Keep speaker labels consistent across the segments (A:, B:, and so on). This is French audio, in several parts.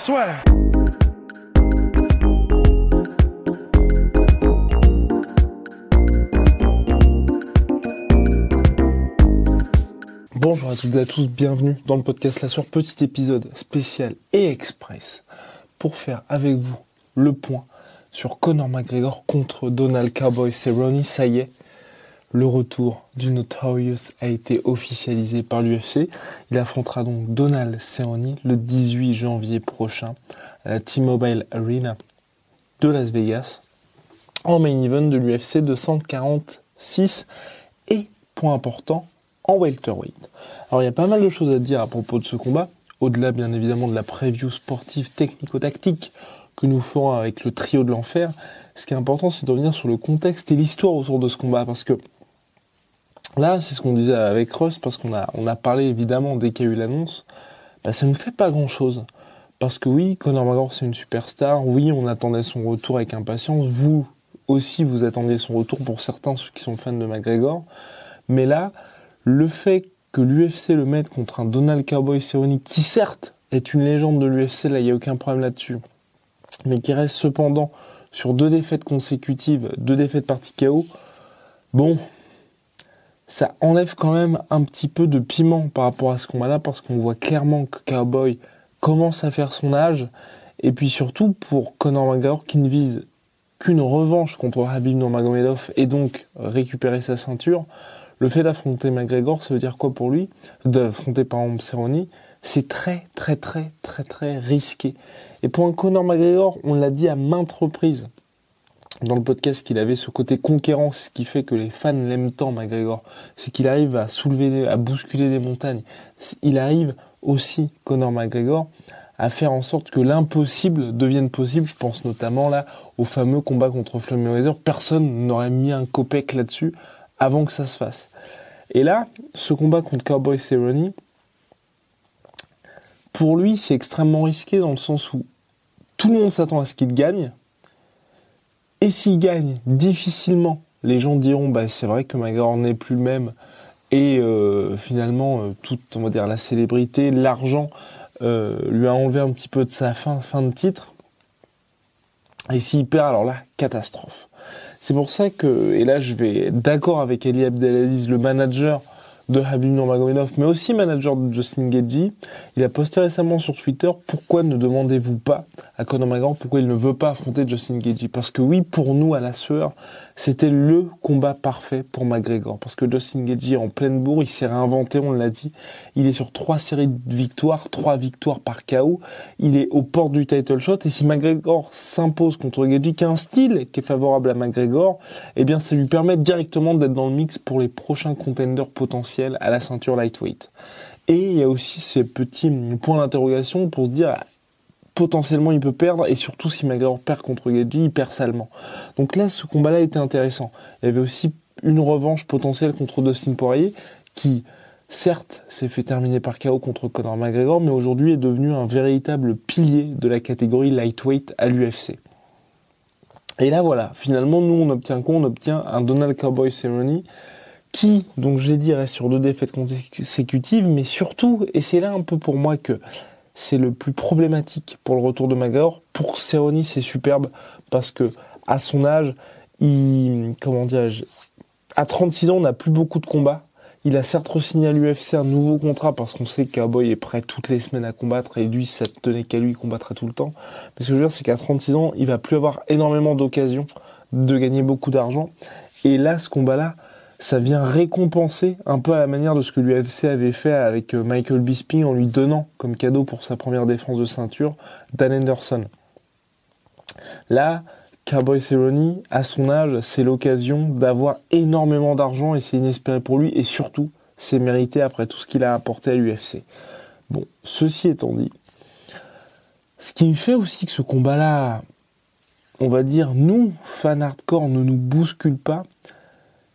A: Bonjour à toutes et à tous, bienvenue dans le podcast La Sur, petit épisode spécial et express pour faire avec vous le point sur Conor McGregor contre Donald Cowboy Cerrone. Ça y est, le retour du Notorious a été officialisé par l'UFC. Il affrontera donc Donald Cerrone le 18 janvier prochain à la T-Mobile Arena de Las Vegas en main event de l'UFC 246 et point important en welterweight. Alors il y a pas mal de choses à dire à propos de ce combat, au-delà bien évidemment de la preview sportive technico-tactique que nous ferons avec le trio de l'enfer. Ce qui est important, c'est de revenir sur le contexte et l'histoire autour de ce combat, parce que là, c'est ce qu'on disait avec Russ, parce qu'on a, on a parlé évidemment dès qu'il y a eu l'annonce, bah, ça ne fait pas grand-chose. Parce que oui, Conor McGregor c'est une superstar, oui, on attendait son retour avec impatience, vous aussi vous attendiez son retour pour certains ceux qui sont fans de McGregor, mais là, le fait que l'UFC le mette contre un Donald Cowboy Cerrone, qui certes est une légende de l'UFC, là il n'y a aucun problème là-dessus, mais qui reste cependant sur deux défaites consécutives, deux défaites parties KO, bon, ça enlève quand même un petit peu de piment par rapport à ce combat-là, parce qu'on voit clairement que Cowboy commence à faire son âge, et puis surtout pour Conor McGregor qui ne vise qu'une revanche contre Habib Nurmagomedov et donc récupérer sa ceinture, le fait d'affronter McGregor, ça veut dire quoi pour lui? D'affronter par exemple Cerrone, c'est très très très très très risqué. Et pour un Conor McGregor, on l'a dit à maintes reprises dans le podcast qu'il avait ce côté conquérant, ce qui fait que les fans l'aiment tant McGregor, c'est qu'il arrive à soulever, à bousculer des montagnes. Il arrive aussi, Conor McGregor, à faire en sorte que l'impossible devienne possible. Je pense notamment là au fameux combat contre Floyd Mayweather. Personne n'aurait mis un copec là-dessus avant que ça se fasse. Et là, ce combat contre Cowboy Cerrone, pour lui, c'est extrêmement risqué dans le sens où tout le monde s'attend à ce qu'il gagne. Et s'il gagne difficilement, les gens diront bah c'est vrai que McGregor n'est plus le même et euh, finalement euh, toute on va dire la célébrité, l'argent euh, lui a enlevé un petit peu de sa fin fin de titre. Et s'il perd alors là catastrophe. C'est pour ça que et là je vais d'accord avec Ali Abdelaziz le manager de Habib Nurmagomedov, mais aussi manager de Justin Gaethje. Il a posté récemment sur Twitter pourquoi ne demandez-vous pas à Conor McGregor pourquoi il ne veut pas affronter Justin Gaethje Parce que oui, pour nous à la sueur, c'était le combat parfait pour McGregor parce que Justin Gaethje est en pleine bourre, il s'est réinventé, on l'a dit. Il est sur trois séries de victoires, trois victoires par KO. Il est aux portes du title shot et si McGregor s'impose contre Gaethje, qui a un style qui est favorable à McGregor, eh bien ça lui permet directement d'être dans le mix pour les prochains contenders potentiels à la ceinture lightweight. Et il y a aussi ces petits points d'interrogation pour se dire potentiellement il peut perdre et surtout si McGregor perd contre Gaethje, il perd salement. Donc là ce combat-là était intéressant. Il y avait aussi une revanche potentielle contre Dustin Poirier qui certes s'est fait terminer par KO contre Conor McGregor mais aujourd'hui est devenu un véritable pilier de la catégorie lightweight à l'UFC. Et là voilà, finalement nous on obtient quoi? On obtient un Donald Cowboy Cerrone qui, donc je l'ai dit, reste sur deux défaites consécutives, mais surtout, et c'est là un peu pour moi que c'est le plus problématique pour le retour de Magor. Pour Cerrone, c'est superbe parce que à son âge, il, comment dirais-je, à 36 ans, on n'a plus beaucoup de combats. Il a certes signé à l'UFC un nouveau contrat parce qu'on sait que Cowboy est prêt toutes les semaines à combattre et lui, ça tenait qu'à lui, il combattrait tout le temps. Mais ce que je veux dire, c'est qu'à 36 ans, il va plus avoir énormément d'occasions de gagner beaucoup d'argent. Et là, ce combat-là, ça vient récompenser un peu à la manière de ce que l'UFC avait fait avec euh, Michael Bisping en lui donnant comme cadeau pour sa première défense de ceinture Dan Anderson. Là, Cowboy Cerrone, à son âge, c'est l'occasion d'avoir énormément d'argent et c'est inespéré pour lui et surtout, c'est mérité après tout ce qu'il a apporté à l'UFC. Bon, ceci étant dit, ce qui me fait aussi que ce combat-là, on va dire, nous, fans hardcore, ne nous bouscule pas,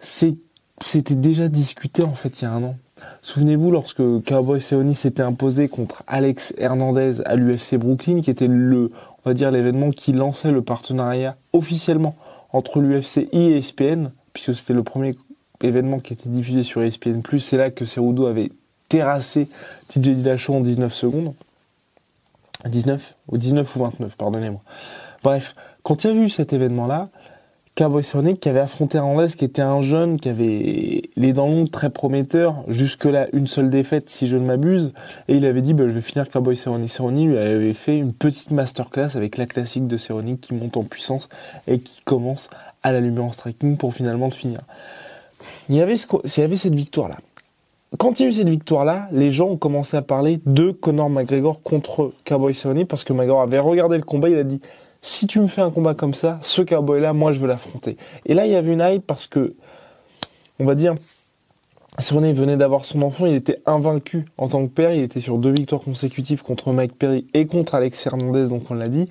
A: c'est c'était déjà discuté en fait il y a un an. Souvenez-vous lorsque Cowboy Cerrone s'était imposé contre Alex Hernandez à l'UFC Brooklyn, qui était le, va dire l'événement qui lançait le partenariat officiellement entre l'UFC et ESPN, puisque c'était le premier événement qui était diffusé sur ESPN+. C'est là que Cerudo avait terrassé TJ Dillashaw en 19 secondes. 19 ou 19 ou 29, pardonnez-moi. Bref, quand il y a eu cet événement-là, Cowboy Sonic qui avait affronté Hernandez, qui était un jeune, qui avait les dents longues, très prometteur, jusque-là une seule défaite si je ne m'abuse, et il avait dit bah, je vais finir Cowboy Cerrone. Cerrone lui avait fait une petite masterclass avec la classique de Cerrone qui monte en puissance et qui commence à l'allumer en striking pour finalement le finir. Il y avait, il y avait cette victoire-là. Quand il y a eu cette victoire-là, les gens ont commencé à parler de Conor McGregor contre Cowboy Cerrone parce que McGregor avait regardé le combat, il a dit si tu me fais un combat comme ça, ce cowboy-là, moi, je veux l'affronter. Et là, il y avait une hype parce que, on va dire, Cerrone venait d'avoir son enfant, il était invaincu en tant que père, il était sur deux victoires consécutives contre Mike Perry et contre Alex Hernandez, donc on l'a dit.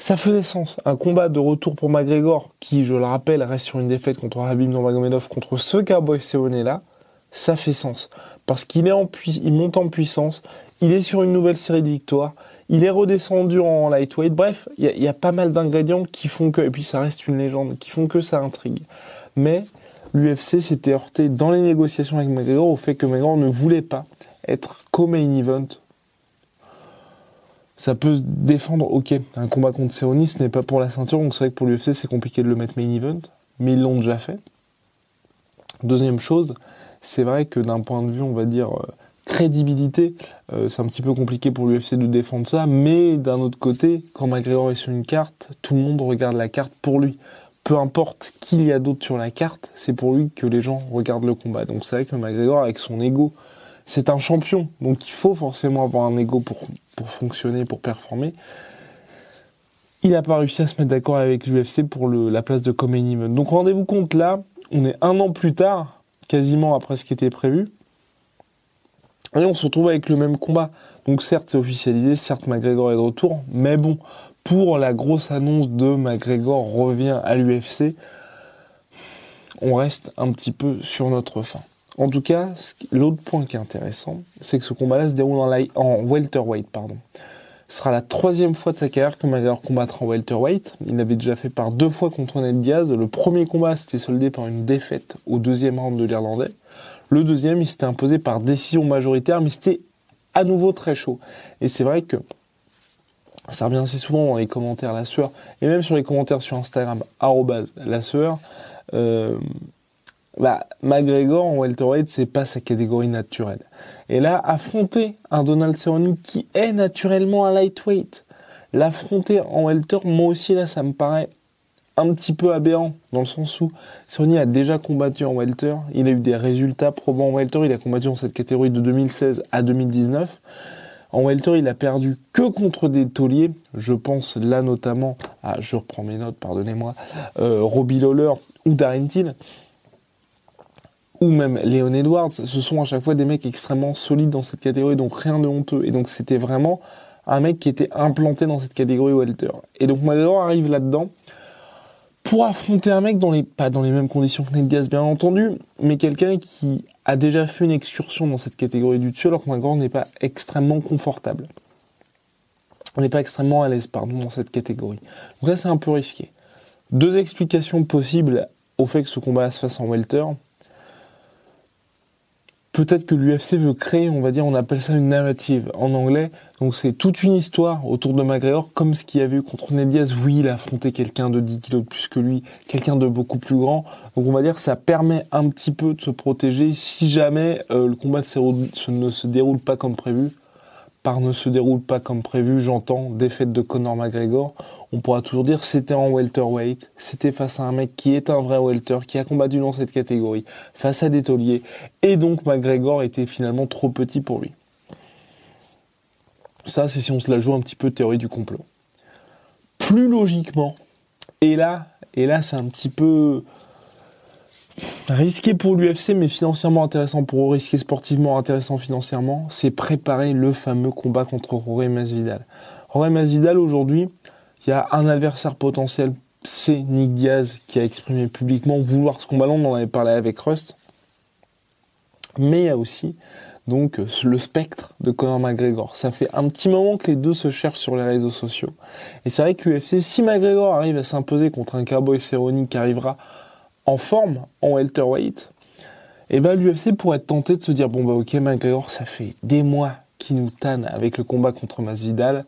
A: Ça faisait sens. Un combat de retour pour McGregor, qui, je le rappelle, reste sur une défaite contre Habib Nurmagomedov, contre ce cowboy Cerrone là, ça fait sens. Parce qu'il est en il monte en puissance, il est sur une nouvelle série de victoires, il est redescendu en lightweight. Bref, il y, a pas mal d'ingrédients qui font que, et puis ça reste une légende, qui font que ça intrigue. Mais l'UFC s'était heurté dans les négociations avec McGregor au fait que McGregor ne voulait pas être co-main event. Ça peut se défendre, ok. Un combat contre Cerrone, ce n'est pas pour la ceinture, donc c'est vrai que pour l'UFC, c'est compliqué de le mettre main event. Mais ils l'ont déjà fait. Deuxième chose, c'est vrai que d'un point de vue, on va dire, euh, crédibilité, euh, c'est un petit peu compliqué pour l'UFC de défendre ça, mais d'un autre côté, quand McGregor est sur une carte, tout le monde regarde la carte pour lui. Peu importe qui il y a d'autre sur la carte, c'est pour lui que les gens regardent le combat. Donc c'est vrai que McGregor, avec son ego, c'est un champion, donc il faut forcément avoir un ego pour, fonctionner, pour performer. Il n'a pas réussi à se mettre d'accord avec l'UFC pour la place de Event. Donc rendez-vous compte là, on est un an plus tard, quasiment après ce qui était prévu. Et on se retrouve avec le même combat. Donc certes c'est officialisé, certes McGregor est de retour, mais bon, pour la grosse annonce de McGregor revient à l'UFC, on reste un petit peu sur notre fin. En tout cas, l'autre point qui est intéressant, c'est que ce combat-là se déroule en, en welterweight, pardon. Ce sera la troisième fois de sa carrière que McGregor combattra en welterweight. Il l'avait déjà fait par deux fois contre Ned Diaz. Le premier combat s'était soldé par une défaite au deuxième round de l'Irlandais. Le deuxième, il s'était imposé par décision majoritaire, mais c'était à nouveau très chaud. Et c'est vrai que ça revient assez souvent dans les commentaires la sueur, et même sur les commentaires sur Instagram, la sueur. Euh, bah, McGregor en welterweight, c'est pas sa catégorie naturelle. Et là, affronter un Donald Cerrone qui est naturellement un lightweight, l'affronter en welter, moi aussi là, ça me paraît un petit peu aberrant, dans le sens où Sony a déjà combattu en welter, il a eu des résultats probants en welter, il a combattu dans cette catégorie de 2016 à 2019. En welter, il a perdu que contre des tauliers. Je pense là notamment à, je reprends mes notes, pardonnez-moi, euh, Robbie Lawler ou Darren Till, ou même Léon Edwards. Ce sont à chaque fois des mecs extrêmement solides dans cette catégorie, donc rien de honteux. Et donc c'était vraiment un mec qui était implanté dans cette catégorie welter. Et donc McGregor arrive là-dedans pour affronter un mec dans les pas dans les mêmes conditions que Ned Diaz bien entendu, mais quelqu'un qui a déjà fait une excursion dans cette catégorie du dessus alors que McGregor n'est pas extrêmement confortable. On n'est pas extrêmement à l'aise pardon dans cette catégorie. Donc là c'est un peu risqué. Deux explications possibles au fait que ce combat se fasse en welter peut-être que l'UFC veut créer, on va dire, on appelle ça une narrative en anglais. Donc c'est toute une histoire autour de McGregor, comme ce qu'il y a eu contre Ned Diaz. Oui, il a affronté quelqu'un de 10 kilos de plus que lui, quelqu'un de beaucoup plus grand. Donc on va dire que ça permet un petit peu de se protéger si jamais euh, le combat ne se déroule pas comme prévu par ne se déroule pas comme prévu, j'entends, défaite de Conor McGregor, on pourra toujours dire c'était en welterweight, c'était face à un mec qui est un vrai welter, qui a combattu dans cette catégorie, face à des tauliers, et donc McGregor était finalement trop petit pour lui. Ça, c'est si on se la joue un petit peu théorie du complot. Plus logiquement, et là, et là c'est un petit peu Risqué pour l'UFC, mais financièrement intéressant pour eux, risqué sportivement, intéressant financièrement, c'est préparer le fameux combat contre Roré Masvidal. Roré Masvidal, aujourd'hui, il y a un adversaire potentiel, c'est Nick Diaz, qui a exprimé publiquement vouloir ce combat-là, on en avait parlé avec Rust. Mais il y a aussi donc le spectre de Conor McGregor. Ça fait un petit moment que les deux se cherchent sur les réseaux sociaux. Et c'est vrai que l'UFC, si McGregor arrive à s'imposer contre un Cowboy Cerrone qui arrivera en forme en welterweight, et eh ben l'UFC pourrait être tenté de se dire bon bah ok McGregor ça fait des mois qu'il nous tanne avec le combat contre Masvidal.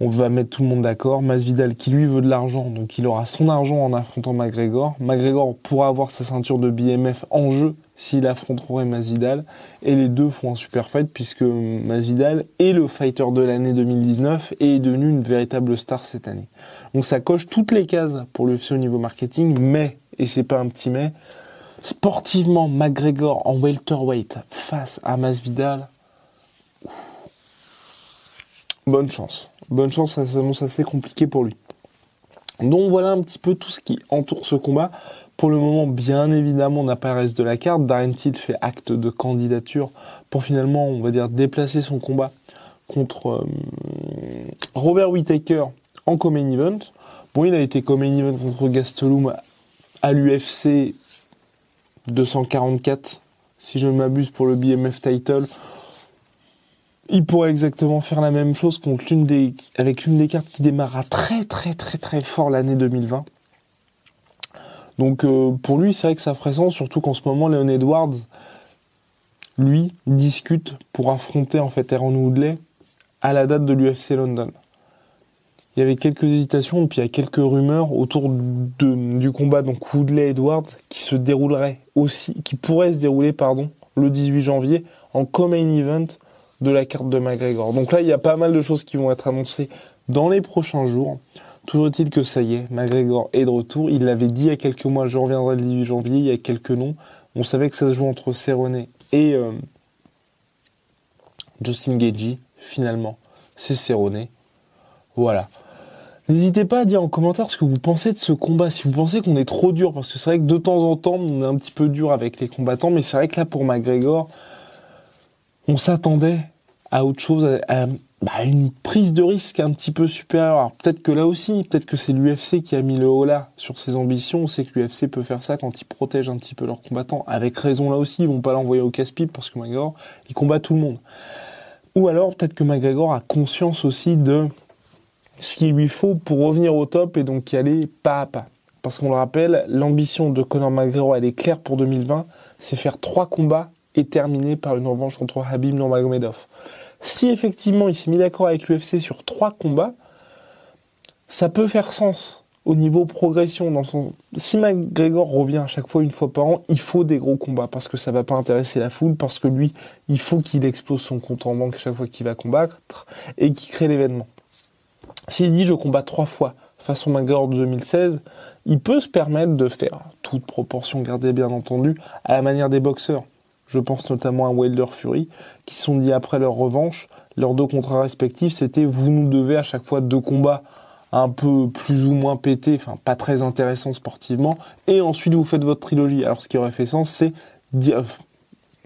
A: On va mettre tout le monde d'accord. Masvidal qui lui veut de l'argent, donc il aura son argent en affrontant McGregor. McGregor pourra avoir sa ceinture de BMF en jeu s'il affronterait Masvidal. Et les deux font un super fight puisque Masvidal est le fighter de l'année 2019 et est devenu une véritable star cette année. Donc ça coche toutes les cases pour l'UFC au niveau marketing, mais, et c'est pas un petit mais, sportivement, McGregor en welterweight face à Masvidal, bonne chance. Bonne chance, ça s'annonce assez compliqué pour lui. Donc voilà un petit peu tout ce qui entoure ce combat. Pour le moment, bien évidemment, on n'a pas de la carte. Darren Till fait acte de candidature pour finalement, on va dire, déplacer son combat contre euh, Robert Whittaker en Common Event. Bon, il a été Common Event contre Gastelum à l'UFC 244, si je ne m'abuse, pour le BMF title. Il pourrait exactement faire la même chose contre l'une des, avec l'une des cartes qui démarra très très très très fort l'année 2020. Donc euh, pour lui, c'est vrai que ça ferait sens, surtout qu'en ce moment, Leon Edwards, lui, discute pour affronter en fait Aaron Woodley à la date de l'UFC London. Il y avait quelques hésitations, puis il y a quelques rumeurs autour du combat donc Woodley-Edwards qui se déroulerait aussi, qui pourrait se dérouler pardon, le 18 janvier en co-main event de la carte de McGregor. Donc là, il y a pas mal de choses qui vont être annoncées dans les prochains jours. Toujours est-il que ça y est, McGregor est de retour. Il l'avait dit il y a quelques mois, je reviendrai le 18 janvier, il y a quelques noms. On savait que ça se joue entre Cerrone et euh, Justin Gagey. Finalement, c'est Cerrone. Voilà. N'hésitez pas à dire en commentaire ce que vous pensez de ce combat. Si vous pensez qu'on est trop dur, parce que c'est vrai que de temps en temps, on est un petit peu dur avec les combattants, mais c'est vrai que là, pour McGregor, on s'attendait à autre chose, à, bah, une prise de risque un petit peu supérieure. peut-être que là aussi, peut-être que c'est l'UFC qui a mis le haut là sur ses ambitions. On sait que l'UFC peut faire ça quand ils protègent un petit peu leurs combattants. Avec raison là aussi, ils vont pas l'envoyer au casse-pipe parce que McGregor, il combat tout le monde. Ou alors peut-être que McGregor a conscience aussi de ce qu'il lui faut pour revenir au top et donc y aller pas à pas. Parce qu'on le rappelle, l'ambition de Conor McGregor, elle est claire pour 2020, c'est faire trois combats et terminer par une revanche contre Habib Nurmagomedov. Si effectivement il s'est mis d'accord avec l'UFC sur trois combats, ça peut faire sens au niveau progression. Dans son... Si McGregor revient à chaque fois une fois par an, il faut des gros combats parce que ça va pas intéresser la foule, parce que lui, il faut qu'il explose son compte en banque chaque fois qu'il va combattre et qu'il crée l'événement. S'il dit je combats trois fois façon McGregor de 2016, il peut se permettre de faire toute proportion gardée bien entendu à la manière des boxeurs. Je pense notamment à Wilder Fury, qui sont dit après leur revanche, leurs deux contrats respectifs, c'était vous nous devez à chaque fois deux combats un peu plus ou moins pétés, enfin pas très intéressants sportivement, et ensuite vous faites votre trilogie. Alors ce qui aurait fait sens, c'est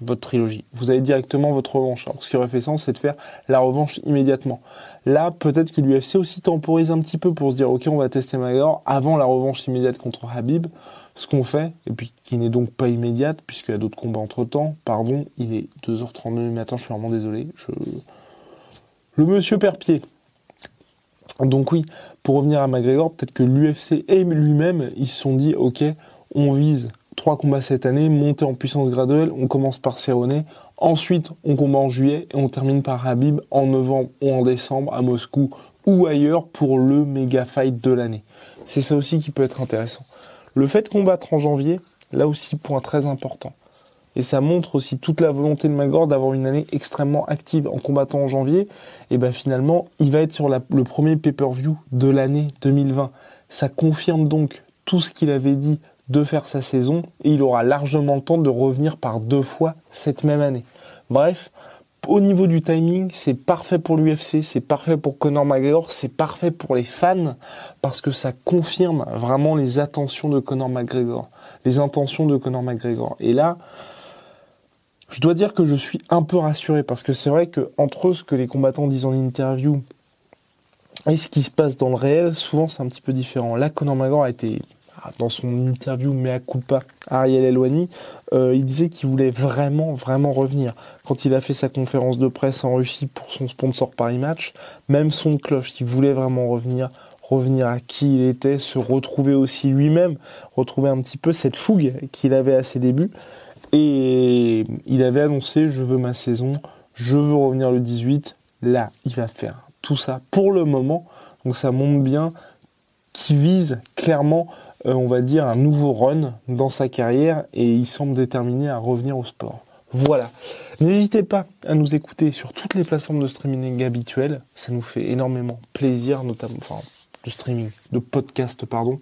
A: votre trilogie. Vous avez directement votre revanche. Alors ce qui aurait fait sens, c'est de faire la revanche immédiatement. Là, peut-être que l'UFC aussi temporise un petit peu pour se dire, ok, on va tester McGregor avant la revanche immédiate contre Habib ce qu'on fait, et puis qui n'est donc pas immédiate, puisqu'il y a d'autres combats entre temps. Pardon, il est 2h32 du matin, je suis vraiment désolé. Le monsieur perd pied. Donc oui, pour revenir à McGregor, peut-être que l'UFC et lui-même, ils se sont dit, ok, on vise trois combats cette année, monter en puissance graduelle, on commence par Cerrone, ensuite on combat en juillet et on termine par Habib en novembre ou en décembre à Moscou ou ailleurs pour le méga fight de l'année. C'est ça aussi qui peut être intéressant. Le fait de combattre en janvier, là aussi, point très important. Et ça montre aussi toute la volonté de Magor d'avoir une année extrêmement active en combattant en janvier. Et ben finalement, il va être sur le premier pay-per-view de l'année 2020. Ça confirme donc tout ce qu'il avait dit de faire sa saison et il aura largement le temps de revenir par deux fois cette même année. Bref, au niveau du timing, c'est parfait pour l'UFC, c'est parfait pour Conor McGregor, c'est parfait pour les fans parce que ça confirme vraiment les attentions de Conor McGregor, les intentions de Conor McGregor. Et là, je dois dire que je suis un peu rassuré parce que c'est vrai que entre ce que les combattants disent en interview et ce qui se passe dans le réel, souvent c'est un petit peu différent. Là, Conor McGregor a été dans son interview Mea Culpa, Ariel Elwani, euh, il disait qu'il voulait vraiment, vraiment revenir. Quand il a fait sa conférence de presse en Russie pour son sponsor Paris Match, même son cloche, il voulait vraiment revenir, revenir à qui il était, se retrouver aussi lui-même, retrouver un petit peu cette fougue qu'il avait à ses débuts. Et il avait annoncé, je veux ma saison, je veux revenir le 18. Là, il va faire tout ça pour le moment. Donc ça montre bien qui vise clairement, euh, on va dire, un nouveau run dans sa carrière et il semble déterminé à revenir au sport. Voilà. N'hésitez pas à nous écouter sur toutes les plateformes de streaming habituelles. Ça nous fait énormément plaisir, notamment, enfin, de streaming, de podcast, pardon.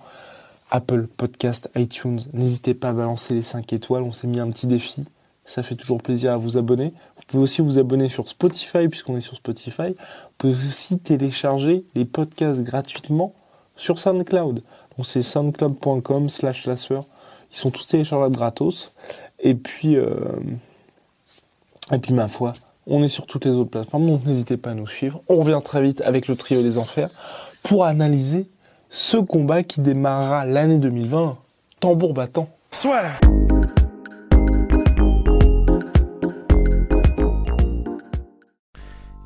A: Apple Podcast, iTunes. N'hésitez pas à balancer les 5 étoiles. On s'est mis un petit défi. Ça fait toujours plaisir à vous abonner. Vous pouvez aussi vous abonner sur Spotify, puisqu'on est sur Spotify. Vous pouvez aussi télécharger les podcasts gratuitement sur SoundCloud. Donc c'est soundcloud.com slash la Ils sont tous téléchargeables gratos. Et puis, euh, et puis ma foi, on est sur toutes les autres plateformes, donc n'hésitez pas à nous suivre. On revient très vite avec le trio des enfers pour analyser ce combat qui démarrera l'année 2020, tambour battant. Soit